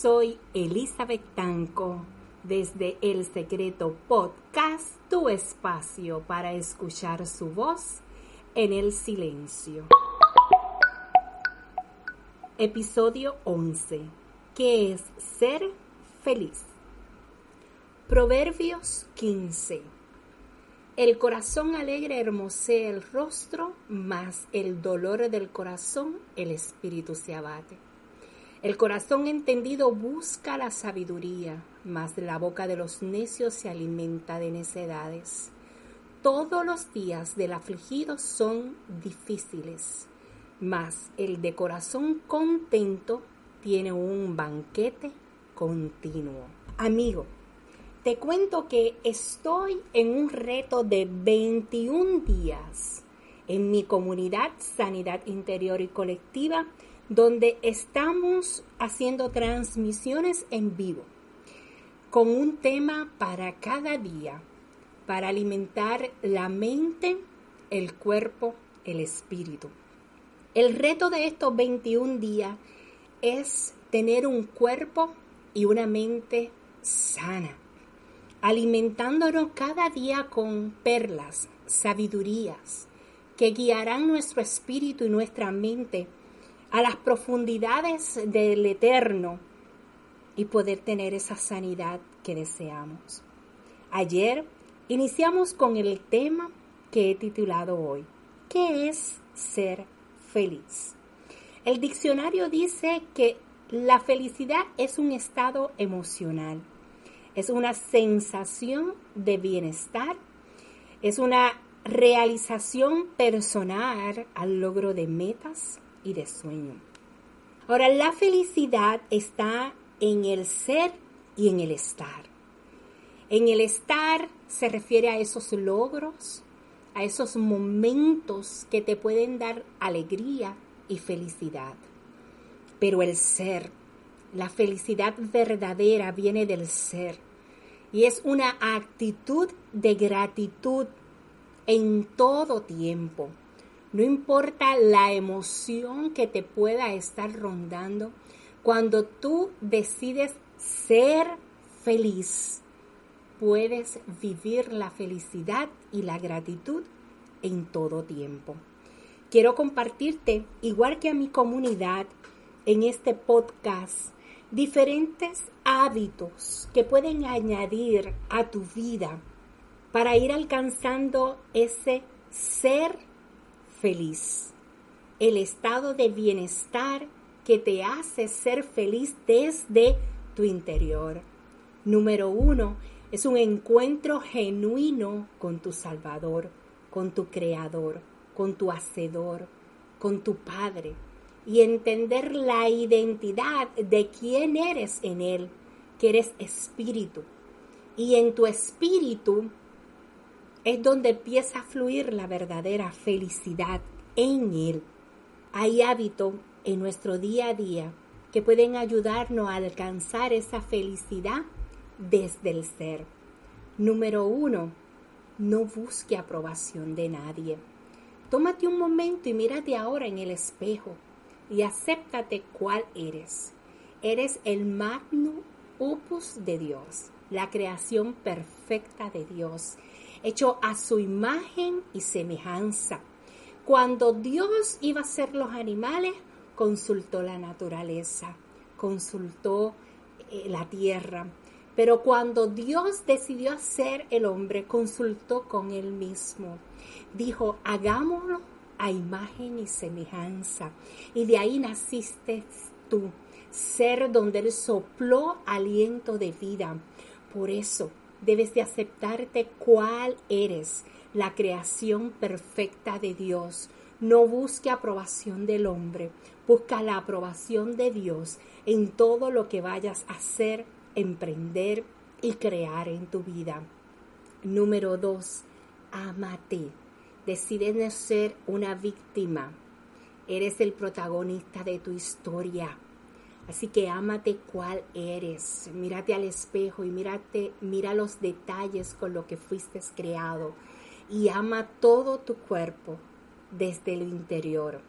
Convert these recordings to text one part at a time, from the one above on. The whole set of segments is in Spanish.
Soy Elizabeth Tanco desde El Secreto Podcast, tu espacio para escuchar su voz en el silencio. Episodio 11. ¿Qué es ser feliz? Proverbios 15. El corazón alegre hermosea el rostro, mas el dolor del corazón el espíritu se abate. El corazón entendido busca la sabiduría, mas la boca de los necios se alimenta de necedades. Todos los días del afligido son difíciles, mas el de corazón contento tiene un banquete continuo. Amigo, te cuento que estoy en un reto de 21 días en mi comunidad Sanidad Interior y Colectiva donde estamos haciendo transmisiones en vivo con un tema para cada día, para alimentar la mente, el cuerpo, el espíritu. El reto de estos 21 días es tener un cuerpo y una mente sana, alimentándonos cada día con perlas, sabidurías, que guiarán nuestro espíritu y nuestra mente a las profundidades del eterno y poder tener esa sanidad que deseamos. Ayer iniciamos con el tema que he titulado hoy, ¿qué es ser feliz? El diccionario dice que la felicidad es un estado emocional, es una sensación de bienestar, es una realización personal al logro de metas, y de sueño. Ahora, la felicidad está en el ser y en el estar. En el estar se refiere a esos logros, a esos momentos que te pueden dar alegría y felicidad. Pero el ser, la felicidad verdadera viene del ser y es una actitud de gratitud en todo tiempo no importa la emoción que te pueda estar rondando, cuando tú decides ser feliz, puedes vivir la felicidad y la gratitud en todo tiempo. Quiero compartirte, igual que a mi comunidad, en este podcast, diferentes hábitos que pueden añadir a tu vida para ir alcanzando ese ser feliz. El estado de bienestar que te hace ser feliz desde tu interior. Número uno, es un encuentro genuino con tu Salvador, con tu Creador, con tu Hacedor, con tu Padre. Y entender la identidad de quién eres en Él, que eres espíritu. Y en tu espíritu es donde empieza a fluir la verdadera felicidad en Él. Hay hábitos en nuestro día a día que pueden ayudarnos a alcanzar esa felicidad desde el ser. Número uno, no busque aprobación de nadie. Tómate un momento y mírate ahora en el espejo y acéptate cuál eres. Eres el magnum opus de Dios, la creación perfecta de Dios hecho a su imagen y semejanza. Cuando Dios iba a hacer los animales, consultó la naturaleza, consultó eh, la tierra. Pero cuando Dios decidió hacer el hombre, consultó con él mismo. Dijo, hagámoslo a imagen y semejanza. Y de ahí naciste tú, ser donde Él sopló aliento de vida. Por eso debes de aceptarte cuál eres, la creación perfecta de Dios. No busque aprobación del hombre, busca la aprobación de Dios en todo lo que vayas a hacer, emprender y crear en tu vida. Número dos, amate. Decide no ser una víctima. Eres el protagonista de tu historia. Así que ámate cuál eres. Mírate al espejo y mírate, mira los detalles con lo que fuiste creado. Y ama todo tu cuerpo desde el interior.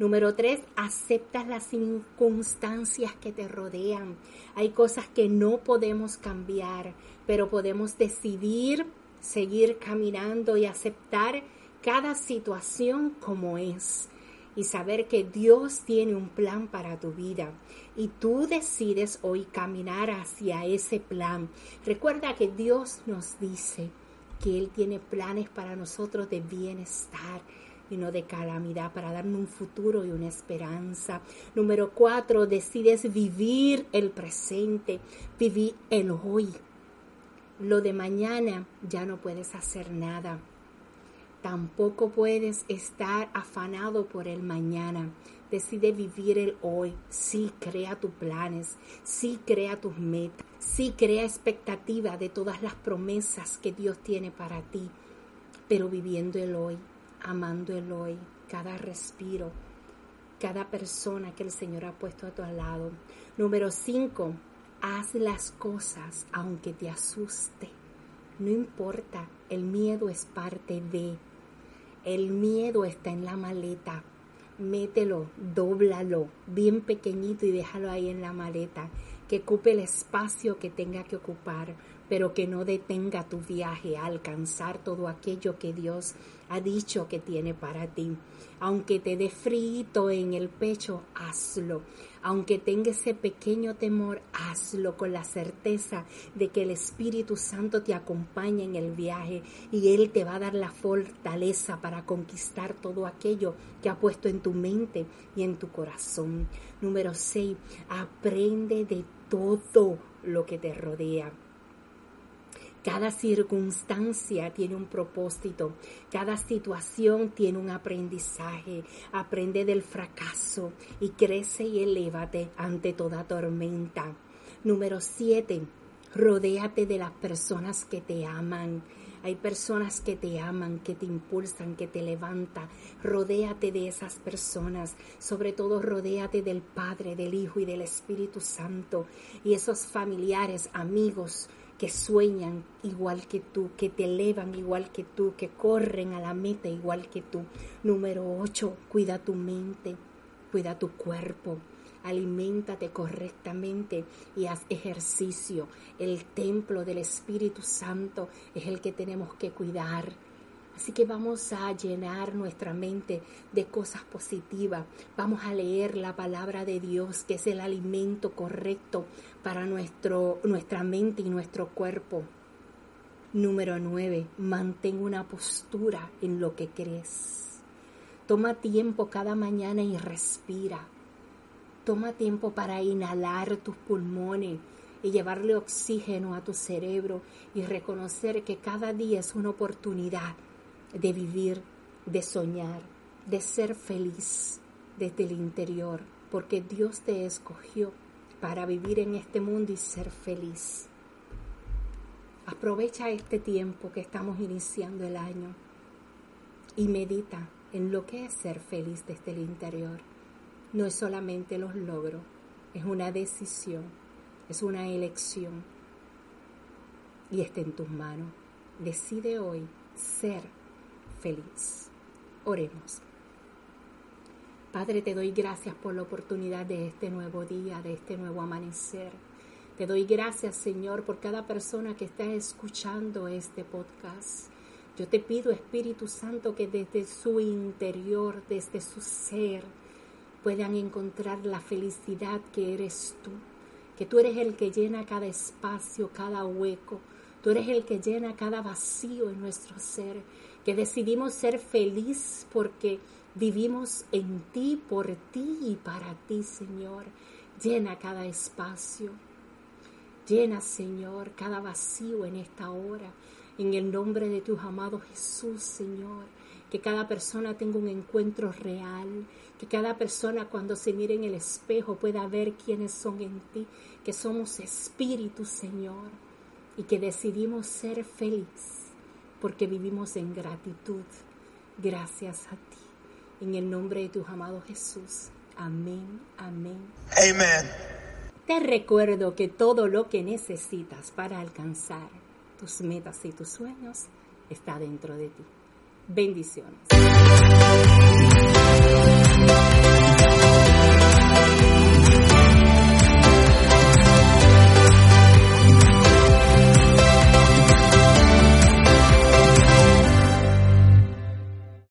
Número tres, aceptas las circunstancias que te rodean. Hay cosas que no podemos cambiar, pero podemos decidir seguir caminando y aceptar cada situación como es y saber que Dios tiene un plan para tu vida y tú decides hoy caminar hacia ese plan. Recuerda que Dios nos dice que Él tiene planes para nosotros de bienestar y no de calamidad, para darnos un futuro y una esperanza. Número cuatro, decides vivir el presente, vivir el hoy. Lo de mañana ya no puedes hacer nada Tampoco puedes estar afanado por el mañana. Decide vivir el hoy. Sí, crea tus planes. Sí, crea tus metas. Sí, crea expectativa de todas las promesas que Dios tiene para ti. Pero viviendo el hoy, amando el hoy, cada respiro, cada persona que el Señor ha puesto a tu lado. Número cinco, haz las cosas aunque te asuste. No importa, el miedo es parte de el miedo está en la maleta. Mételo, dóblalo, bien pequeñito y déjalo ahí en la maleta. Que ocupe el espacio que tenga que ocupar, pero que no detenga tu viaje a alcanzar todo aquello que Dios ha dicho que tiene para ti. Aunque te dé frito en el pecho, hazlo. Aunque tenga ese pequeño temor, hazlo con la certeza de que el Espíritu Santo te acompaña en el viaje y Él te va a dar la fortaleza para conquistar todo aquello que ha puesto en tu mente y en tu corazón. Número 6. Aprende de todo lo que te rodea. Cada circunstancia tiene un propósito, cada situación tiene un aprendizaje. Aprende del fracaso y crece y elévate ante toda tormenta. Número 7. Rodéate de las personas que te aman. Hay personas que te aman, que te impulsan, que te levantan. Rodéate de esas personas. Sobre todo rodéate del Padre, del Hijo y del Espíritu Santo. Y esos familiares, amigos, que sueñan igual que tú, que te elevan igual que tú, que corren a la meta igual que tú. Número 8, cuida tu mente, cuida tu cuerpo, aliméntate correctamente y haz ejercicio. El templo del Espíritu Santo es el que tenemos que cuidar Así que vamos a llenar nuestra mente de cosas positivas. Vamos a leer la palabra de Dios, que es el alimento correcto para nuestro, nuestra mente y nuestro cuerpo. Número 9. Mantén una postura en lo que crees. Toma tiempo cada mañana y respira. Toma tiempo para inhalar tus pulmones y llevarle oxígeno a tu cerebro y reconocer que cada día es una oportunidad de vivir, de soñar, de ser feliz desde el interior, porque Dios te escogió para vivir en este mundo y ser feliz. Aprovecha este tiempo que estamos iniciando el año y medita en lo que es ser feliz desde el interior. No es solamente los logros, es una decisión, es una elección y está en tus manos. Decide hoy ser feliz. Oremos. Padre, te doy gracias por la oportunidad de este nuevo día, de este nuevo amanecer. Te doy gracias, Señor, por cada persona que está escuchando este podcast. Yo te pido, Espíritu Santo, que desde su interior, desde su ser, puedan encontrar la felicidad que eres tú, que tú eres el que llena cada espacio, cada hueco, tú eres el que llena cada vacío en nuestro ser que decidimos ser feliz porque vivimos en ti, por ti y para ti, Señor. Llena cada espacio. Llena, Señor, cada vacío en esta hora. En el nombre de tu amado Jesús, Señor. Que cada persona tenga un encuentro real. Que cada persona cuando se mire en el espejo pueda ver quiénes son en ti. Que somos espíritus, Señor. Y que decidimos ser felices porque vivimos en gratitud. Gracias a ti. En el nombre de tu amado Jesús. Amén, amén. Amén. Te recuerdo que todo lo que necesitas para alcanzar tus metas y tus sueños está dentro de ti. Bendiciones.